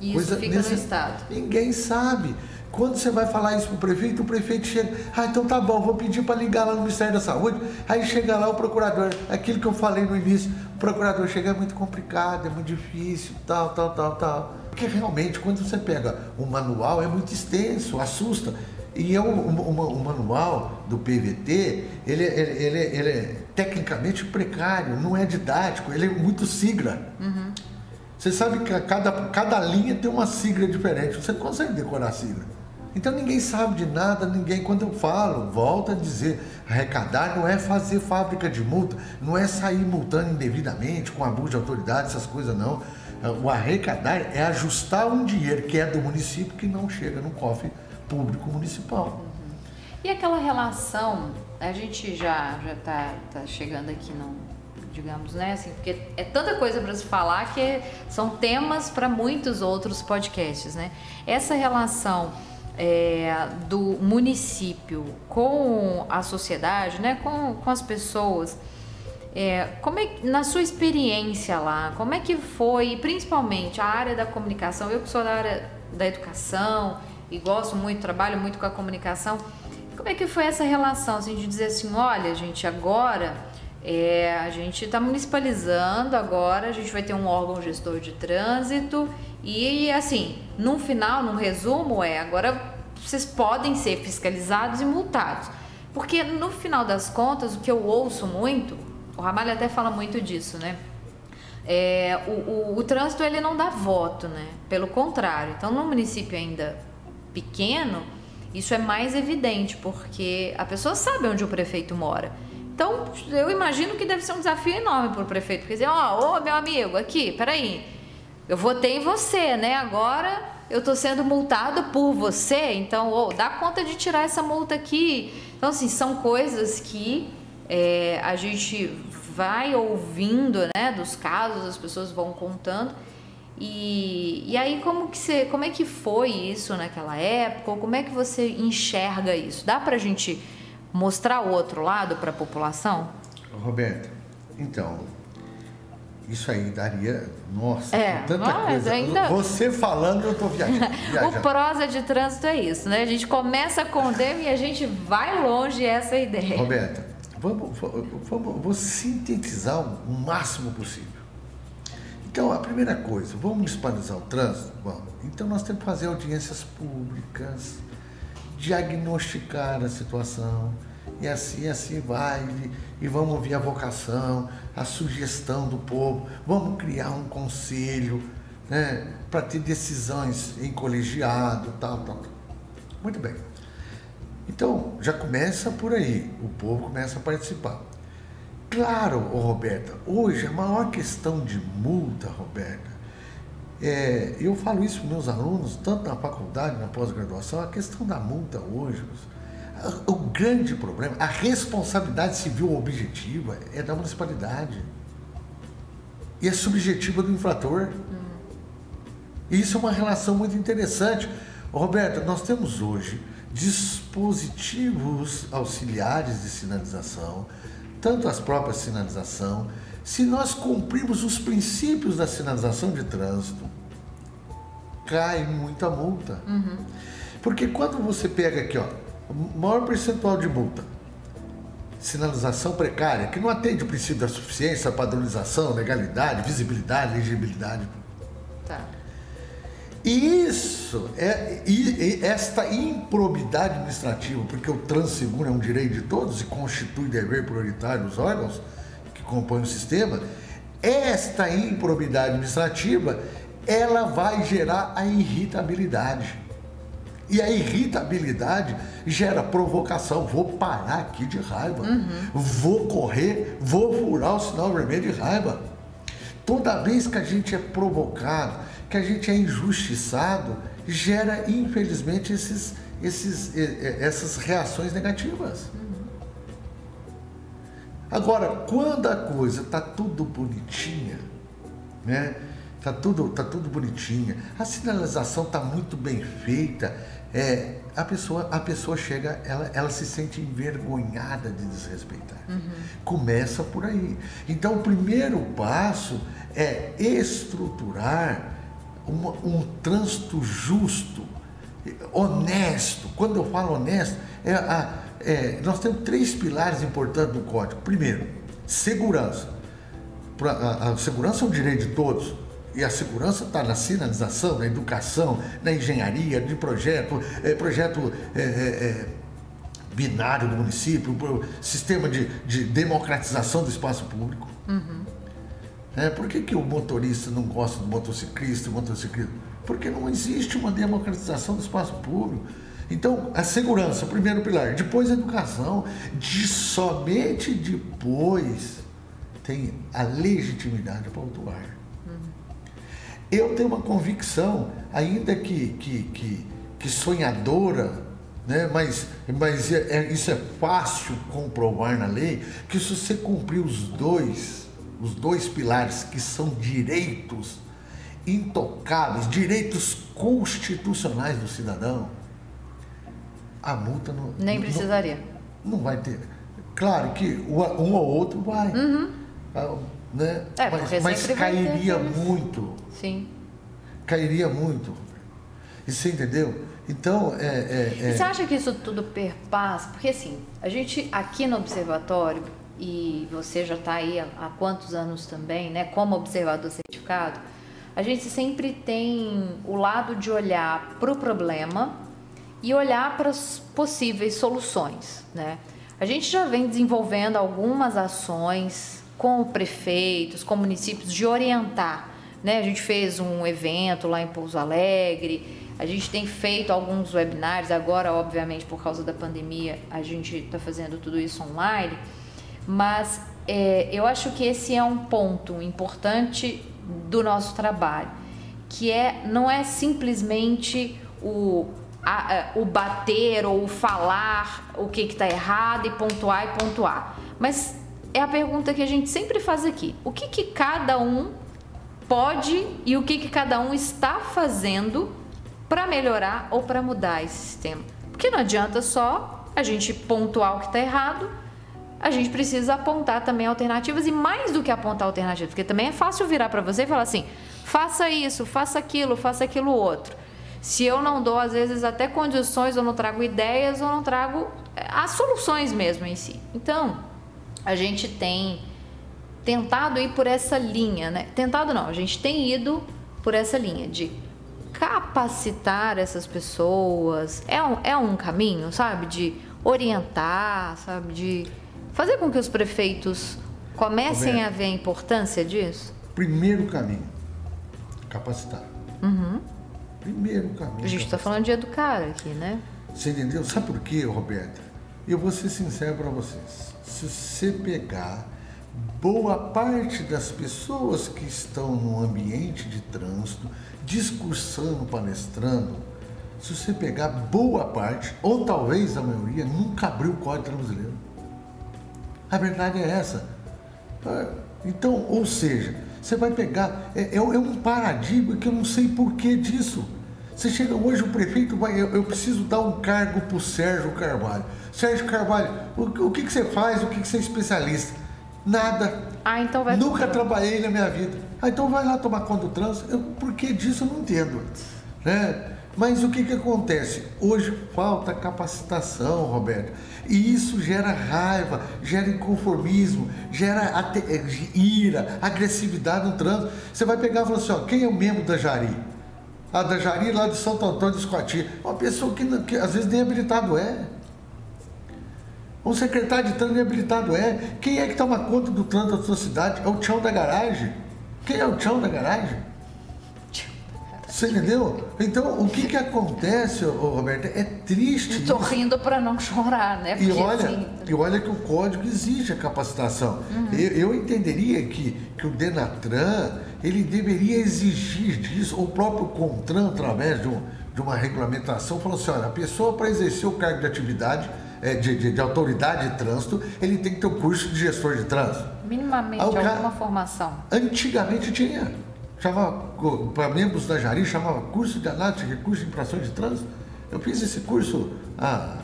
E isso Coisa fica nesse- no Estado. Ninguém sabe. Quando você vai falar isso pro prefeito, o prefeito chega, ah, então tá bom, vou pedir para ligar lá no Ministério da Saúde. Aí chega lá o procurador, aquilo que eu falei no início, o procurador chega é muito complicado, é muito difícil, tal, tal, tal, tal. Porque realmente, quando você pega o manual, é muito extenso, assusta. E é um, um- um manual do PVT, ele, é- ele, ele, ele é tecnicamente precário, não é didático, ele é muito sigla. Você sabe que cada, cada linha tem uma sigla diferente, você não consegue decorar a sigla. Então ninguém sabe de nada, ninguém, quando eu falo, volta a dizer, arrecadar não é fazer fábrica de multa, não é sair multando indevidamente, com abuso de autoridade, essas coisas não. O arrecadar é ajustar um dinheiro que é do município que não chega no cofre público municipal. E aquela relação, a gente já já tá, tá chegando aqui no, digamos, né, assim, porque é tanta coisa para se falar que são temas para muitos outros podcasts, né? Essa relação é, do município com a sociedade, né, com, com as pessoas, é, como é, na sua experiência lá, como é que foi, principalmente a área da comunicação, eu que sou da área da educação e gosto muito, trabalho muito com a comunicação, como é que foi essa relação, assim, de dizer assim, olha, gente, agora é, a gente está municipalizando, agora a gente vai ter um órgão gestor de trânsito e, assim, no final, no resumo, é, agora vocês podem ser fiscalizados e multados. Porque no final das contas, o que eu ouço muito, o Ramalho até fala muito disso, né? É, o, o, o trânsito ele não dá voto, né? Pelo contrário. Então, no município ainda pequeno, isso é mais evidente, porque a pessoa sabe onde o prefeito mora. Então, eu imagino que deve ser um desafio enorme para o prefeito, porque dizer, ó, ô meu amigo, aqui, peraí, eu votei em você, né? Agora eu tô sendo multado por você, então, ô, dá conta de tirar essa multa aqui. Então, assim, são coisas que é, a gente vai ouvindo, né, dos casos, as pessoas vão contando. E, e aí, como que você, como é que foi isso naquela época? Ou como é que você enxerga isso? Dá pra gente mostrar o outro lado para a população? Roberto, então, isso aí daria, nossa, É, tanta coisa. ainda- Você falando, eu tô viajando. O viajando. prosa de trânsito é isso, né? A gente começa com o tema e a gente vai longe essa é a ideia. Roberto, vamos, vamos, vou sintetizar o máximo possível. Então, a primeira coisa, vamos municipalizar o trânsito? Vamos. Então, nós temos que fazer audiências públicas, diagnosticar a situação, e assim, assim vai, e, vamos ouvir a vocação, a sugestão do povo, vamos criar um conselho, né, para ter decisões em colegiado, tal, tal, tal. Muito bem. Então, já começa por aí, o povo começa a participar. Claro, Roberta, hoje a maior questão de multa, Roberta, é, eu falo isso para meus alunos, tanto na faculdade, na pós-graduação, a questão da multa hoje, o grande problema, a responsabilidade civil objetiva é da municipalidade e é subjetiva do infrator. Isso é uma relação muito interessante. Roberto, nós temos hoje dispositivos auxiliares de sinalização, tanto as próprias sinalização, se nós cumprirmos os princípios da sinalização de trânsito, cai muita multa. Uhum. Porque quando você pega aqui, ó, maior percentual de multa, sinalização precária, que não atende o princípio da suficiência, padronização, legalidade, visibilidade, legibilidade. Tá. E isso, é, e, e esta improbidade administrativa, porque o transseguro é um direito de todos e constitui dever prioritário dos órgãos que compõem o sistema, esta improbidade administrativa, ela vai gerar a irritabilidade. E a irritabilidade gera provocação. Vou parar aqui de raiva. Uhum. Vou correr, vou furar o sinal vermelho de raiva. Toda vez que a gente é provocado, que a gente é injustiçado, gera, infelizmente, esses, esses, essas reações negativas. Agora, quando a coisa está tudo bonitinha, né? Tá tudo, tá tudo bonitinha, a sinalização está muito bem feita, é, a pessoa, a pessoa chega, ela, ela se sente envergonhada de desrespeitar. Uhum. Começa por aí. Então, o primeiro passo é estruturar uma, um trânsito justo, honesto. Quando eu falo honesto, é a, é, nós temos três pilares importantes no código. Primeiro, segurança. A, a segurança é um direito de todos. E a segurança está na sinalização, na educação, na engenharia, de projeto, é, projeto é, é, é binário do município, sistema de, de democratização do espaço público. Uhum. É, por que, que o motorista não gosta do motociclista, do motociclista? Porque não existe uma democratização do espaço público. Então, a segurança, primeiro pilar. Depois, a educação. De somente depois tem a legitimidade para autuar. Eu tenho uma convicção, ainda que, que, que, que sonhadora, né? mas, mas é, é, isso é fácil comprovar na lei, que se você cumprir os dois, os dois pilares que são direitos intocáveis, direitos constitucionais do cidadão, a multa não. Nem precisaria. Não, não vai ter. Claro que um ou outro vai. Uhum. Ah, né? É, mas, mas cairia muito. Sim. Cairia muito. E você entendeu? Então, é, é, é... você acha que isso tudo perpassa? Porque assim, a gente aqui no observatório e você já está aí há, há, quantos anos também, né, como observador certificado, a gente sempre tem o lado de olhar para o problema e olhar para as possíveis soluções, né? A gente já vem desenvolvendo algumas ações com prefeitos, com municípios de orientar, né? A gente fez um evento lá em Pouso Alegre, a gente tem feito alguns webinários, agora, obviamente, por causa da pandemia, a gente está fazendo tudo isso online mas é, eu acho que esse é um ponto importante do nosso trabalho, que é não é simplesmente o, a, o bater ou o falar o que está errado e pontuar e pontuar, mas é a pergunta que a gente sempre faz aqui: o que, que cada um pode e o que, que cada um está fazendo para melhorar ou para mudar esse sistema? Porque não adianta só a gente pontuar o que está errado a gente precisa apontar também alternativas e mais do que apontar alternativas, porque também é fácil virar para você e falar assim: faça isso, faça aquilo, faça aquilo outro. Se eu não dou, às vezes, até condições, eu não trago ideias, ou não trago é, as soluções mesmo em si. Então, a gente tem tentado ir por essa linha, né? Tentado não, a gente tem ido por essa linha de capacitar essas pessoas. É um, é um caminho, sabe? De orientar, sabe? De fazer com que os prefeitos comecem a ver a importância disso? Primeiro caminho, capacitar. Uhum. Primeiro caminho. A gente está falando de educar aqui, né? Você entendeu? Sabe por quê, Roberta? Eu vou ser sincero para vocês. Se você pegar boa parte das pessoas que estão no ambiente de trânsito, discursando, palestrando, se você pegar boa parte, ou talvez a maioria, nunca abriu o Código Brasileiro. A verdade é essa. Ah, então, ou seja, você vai pegar, é, é, é um paradigma que eu não sei porquê disso. Você chega hoje, o prefeito vai, eu, eu preciso dar um cargo para o Sérgio Carvalho. Sérgio Carvalho, o, o que, que você faz, o que, que você é especialista? Nada. Ah, então vai Nunca trabalhei na minha vida. Ah, então vai lá tomar conta do trânsito. Eu, por que disso eu não entendo. Né? Mas o que, que acontece? Hoje falta capacitação, Roberto. E isso gera raiva, gera inconformismo, gera ira, agressividade no trânsito. Você vai pegar e falar assim: ó, quem é o membro da Jari? A da Jari lá de Santo Antônio de Escoati. Uma pessoa que, que às vezes nem habilitado é. Um secretário de trânsito nem habilitado é. Quem é que toma conta do trânsito da sua cidade? É o tchão da garagem. Quem é o tchão da garagem? Você entendeu? Então, o que que acontece, Roberto, é triste. Estou rindo para não chorar, né? Porque, e, olha, assim... e olha que o código exige a capacitação. Uhum. Eu, eu, entenderia que, que o Denatran, ele deveria exigir disso, o próprio CONTRAN, através de, um, de uma regulamentação, falou assim, olha, a pessoa para exercer o cargo de atividade, é, de, de, de, autoridade de trânsito, ele tem que ter o um curso de gestor de trânsito. Minimamente, alguma formação. Antigamente tinha chamava, para membros da Jari, chamava curso de análise de recursos de infrações de trânsito. Eu fiz esse curso há,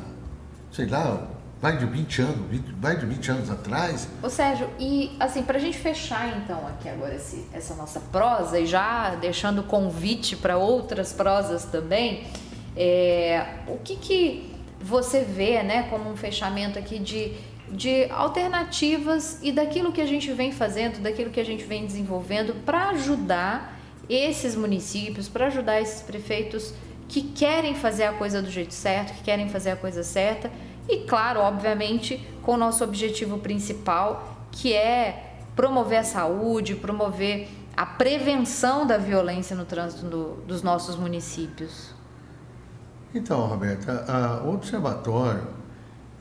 sei lá, mais de 20 anos, 20, mais de 20 anos atrás. Ô Sérgio, e assim, para a gente fechar então aqui agora esse, essa nossa prosa e já deixando convite para outras prosas também, é, o que que você vê, né, como um fechamento aqui de de alternativas e daquilo que a gente vem fazendo, daquilo que a gente vem desenvolvendo para ajudar esses municípios, para ajudar esses prefeitos que querem fazer a coisa do jeito certo, que querem fazer a coisa certa e, claro, obviamente, com o nosso objetivo principal, que é promover a saúde, promover a prevenção da violência no trânsito do, dos nossos municípios. Então, Roberta, o observatório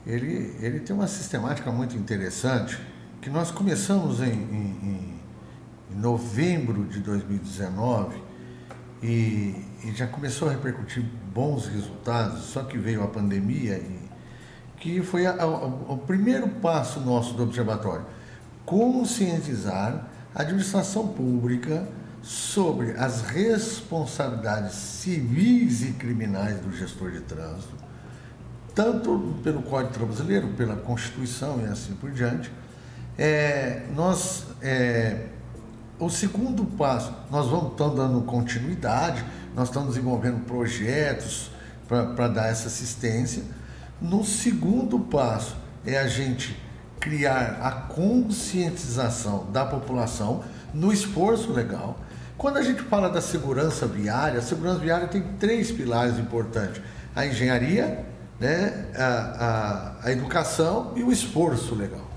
ele, ele tem uma sistemática muito interessante que nós começamos em, em, em novembro de 2019 e, e, já começou a repercutir bons resultados, só que veio a pandemia e que foi a, a, o primeiro passo nosso do observatório, conscientizar a administração pública sobre as responsabilidades civis e criminais do gestor de trânsito, tanto pelo Código Brasileiro, pela Constituição e assim por diante. É, nós, é, o segundo passo, nós vamos estar dando continuidade, nós estamos desenvolvendo projetos para dar essa assistência. No segundo passo é a gente criar a conscientização da população no esforço legal. Quando a gente fala da segurança viária, a segurança viária tem três pilares importantes: a engenharia, né, a, a, a educação e o esforço legal.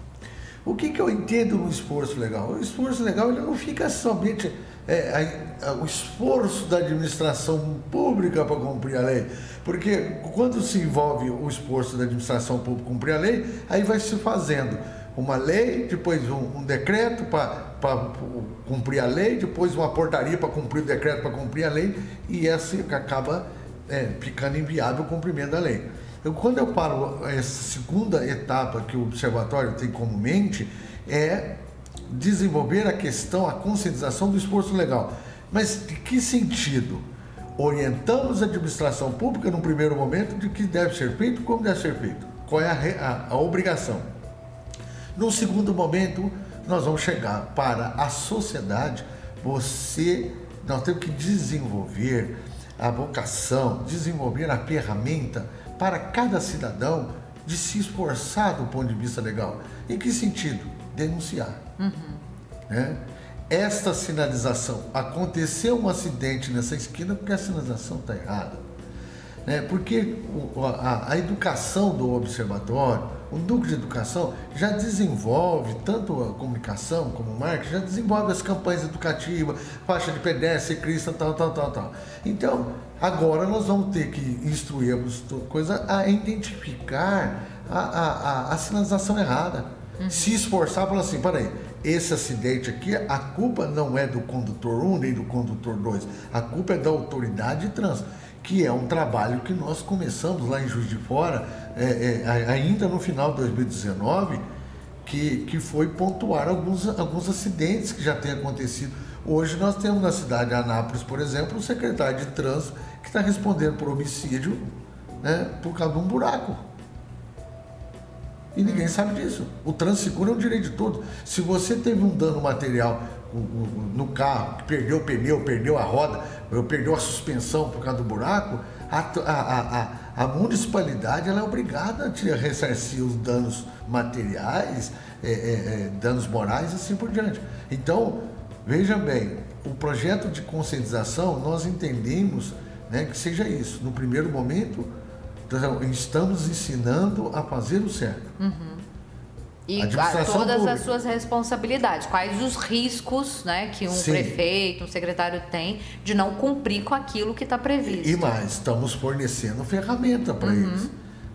O que, que eu entendo no esforço legal? O esforço legal ele não fica somente é, a, o esforço da administração pública para cumprir a lei, porque quando se envolve o esforço da administração pública cumprir a lei, aí vai se fazendo uma lei, depois um, um decreto para cumprir a lei, depois uma portaria para cumprir o decreto para cumprir a lei, e essa acaba é, ficando inviável o cumprimento da lei. Eu, quando eu falo essa segunda etapa que o observatório tem como mente, é desenvolver a questão, a conscientização do esforço legal. Mas de que sentido? Orientamos a administração pública, no primeiro momento, de que deve ser feito, como deve ser feito, qual é a, a, a obrigação. No segundo momento, nós vamos chegar para a sociedade. Você, nós temos que desenvolver a vocação, desenvolver a ferramenta para cada cidadão de se esforçar do ponto de vista legal. Em que sentido? Denunciar. Uhum. Né? Esta sinalização, aconteceu um acidente nessa esquina porque a sinalização está errada. Né? Porque a, a educação do observatório, o núcleo de educação já desenvolve tanto a comunicação como o marketing, já desenvolve as campanhas educativas, faixa de pedestre, ciclista, tal, tal, tal, tal. Então, agora nós vamos ter que instruirmos coisa a identificar a, a, a, a sinalização errada. Uhum. Se esforçar, falar assim, peraí, esse acidente aqui, a culpa não é do condutor 1 nem do condutor 2, a culpa é da autoridade de trânsito que é um trabalho que nós começamos lá em Juiz de Fora, é, é, ainda no final de 2019, que, que foi pontuar alguns, alguns acidentes que já têm acontecido. Hoje nós temos na cidade de Anápolis, por exemplo, o secretário de trânsito que está respondendo por homicídio né, por causa de um buraco. E ninguém sabe disso. O trânsito seguro é um direito de todos. Se você teve um dano material no carro, perdeu o pneu, perdeu a roda, perdeu a suspensão por causa do buraco, a, a, a, a municipalidade ela é obrigada a te ressarcir os danos materiais, é, é, é, danos morais e assim por diante. Então, veja bem, o projeto de conscientização, nós entendemos né, que seja isso. No primeiro momento, estamos ensinando a fazer o certo. Uhum. E todas pública. as suas responsabilidades, quais os riscos né, que um Sim. prefeito, um secretário tem de não cumprir com aquilo que está previsto. E mais, estamos fornecendo ferramenta para uhum. eles.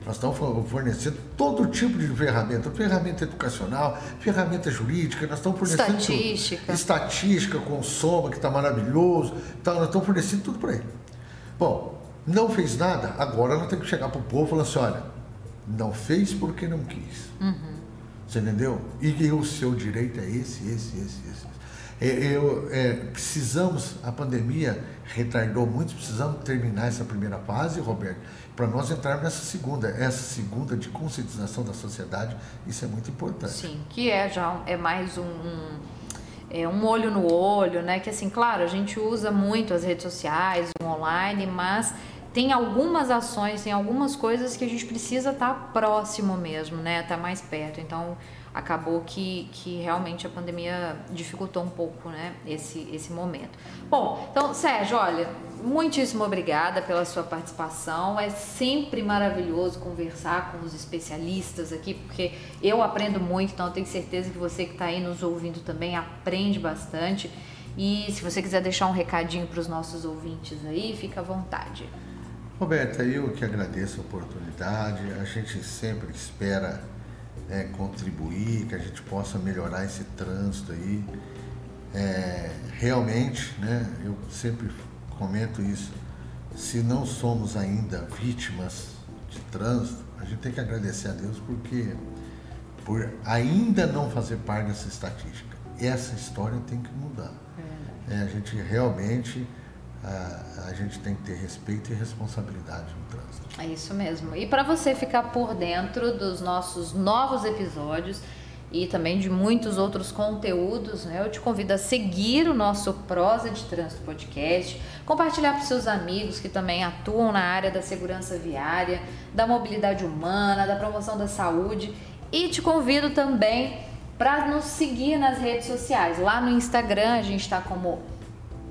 Nós estamos fornecendo todo tipo de ferramenta, ferramenta educacional, ferramenta jurídica, nós estamos fornecendo estatística, tudo. estatística com soma que está maravilhoso, então nós estamos fornecendo tudo para ele. Bom, não fez nada, agora nós temos que chegar para o povo e falar assim, olha, não fez porque não quis. Uhum. Você entendeu? E o seu direito é esse, esse, esse, esse. É, eu, é, precisamos, a pandemia retardou muito, precisamos terminar essa primeira fase, Roberto, para nós entrarmos nessa segunda, essa segunda de conscientização da sociedade, isso é muito importante. Sim, que é já é mais um, um, é um olho no olho, né? Que assim, claro, a gente usa muito as redes sociais, o online, mas tem algumas ações, tem algumas coisas que a gente precisa estar tá próximo mesmo, né? Estar tá mais perto. Então, acabou que, que realmente a pandemia dificultou um pouco, né? Esse, esse momento. Bom, então, Sérgio, olha, muitíssimo obrigada pela sua participação. É sempre maravilhoso conversar com os especialistas aqui, porque eu aprendo muito, então eu tenho certeza que você que está aí nos ouvindo também aprende bastante. E se você quiser deixar um recadinho para os nossos ouvintes aí, fica à vontade. Roberta, eu que agradeço a oportunidade. A gente sempre espera né, contribuir, que a gente possa melhorar esse trânsito aí. É, realmente, né, eu sempre comento isso, se não somos ainda vítimas de trânsito, a gente tem que agradecer a Deus porque por ainda não fazer parte dessa estatística. Essa história tem que mudar. É, a gente realmente a, gente tem que ter respeito e responsabilidade no trânsito. É isso mesmo. E para você ficar por dentro dos nossos novos episódios e também de muitos outros conteúdos, né, eu te convido a seguir o nosso Prosa de Trânsito Podcast, compartilhar para seus amigos que também atuam na área da segurança viária, da mobilidade humana, da promoção da saúde e te convido também para nos seguir nas redes sociais. Lá no Instagram a gente está como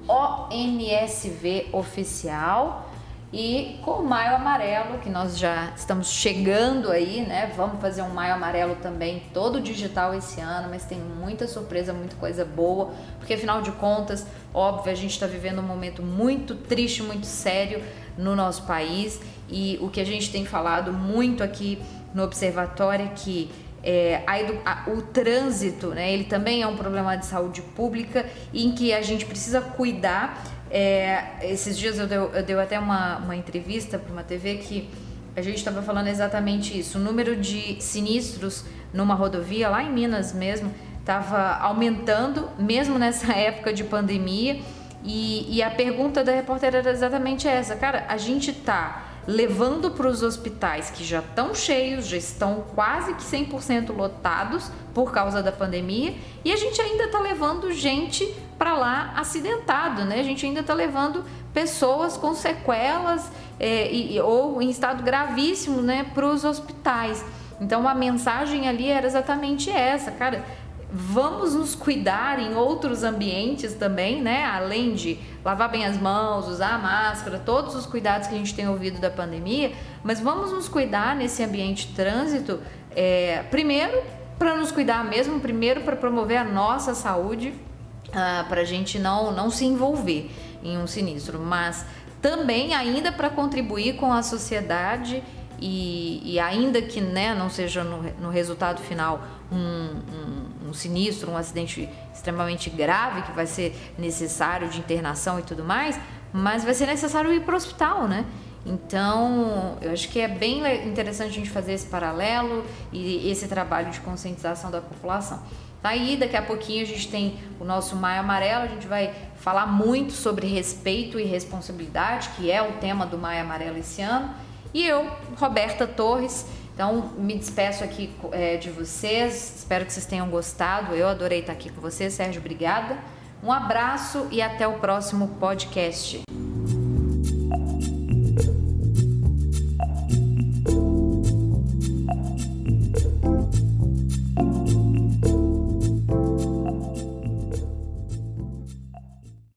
ONSV Oficial. E com o Maio Amarelo, que nós já estamos chegando aí, né? Vamos fazer um Maio Amarelo também, todo digital esse ano, mas tem muita surpresa, muita coisa boa, porque afinal de contas, óbvio, a gente está vivendo um momento muito triste, muito sério no nosso país. E o que a gente tem falado muito aqui no Observatório é que é, a, a, o trânsito, né, ele também é um problema de saúde pública em que a gente precisa cuidar. É, esses dias eu dei, eu até uma, uma entrevista para uma TV que a gente estava falando exatamente isso. O número de sinistros numa rodovia, lá em Minas mesmo, estava aumentando, mesmo nessa época de pandemia. E, e a pergunta da repórter era exatamente essa: cara, a gente tá levando para os hospitais que já estão cheios, já estão quase que 100% lotados por causa da pandemia, e a gente ainda está levando gente para lá acidentado, né? A gente ainda está levando pessoas com sequelas é, e, ou em estado gravíssimo, né, para os hospitais. Então a mensagem ali era exatamente essa, cara vamos nos cuidar em outros ambientes também, né? Além de lavar bem as mãos, usar a máscara, todos os cuidados que a gente tem ouvido da pandemia, mas vamos nos cuidar nesse ambiente de trânsito É, primeiro, para nos cuidar mesmo, primeiro para promover a nossa saúde, ah, para a gente não, não se envolver em um sinistro, mas também ainda para contribuir com a sociedade e, e, ainda que né, não seja no, no resultado final um, um, um, sinistro, um acidente extremamente grave que vai ser necessário de internação e tudo mais, mas vai ser necessário ir para o hospital, né? Então, eu acho que é bem interessante a gente fazer esse paralelo e esse trabalho de conscientização da população. Tá aí, daqui a pouquinho a gente tem o nosso Maio Amarelo, a gente vai falar muito sobre respeito e responsabilidade, que é o tema do Maio Amarelo esse ano. E eu, Roberta Torres, então, me despeço aqui é, de vocês. Espero que vocês tenham gostado. Eu adorei estar aqui com vocês, Sérgio. Obrigada. Um abraço e até o próximo podcast.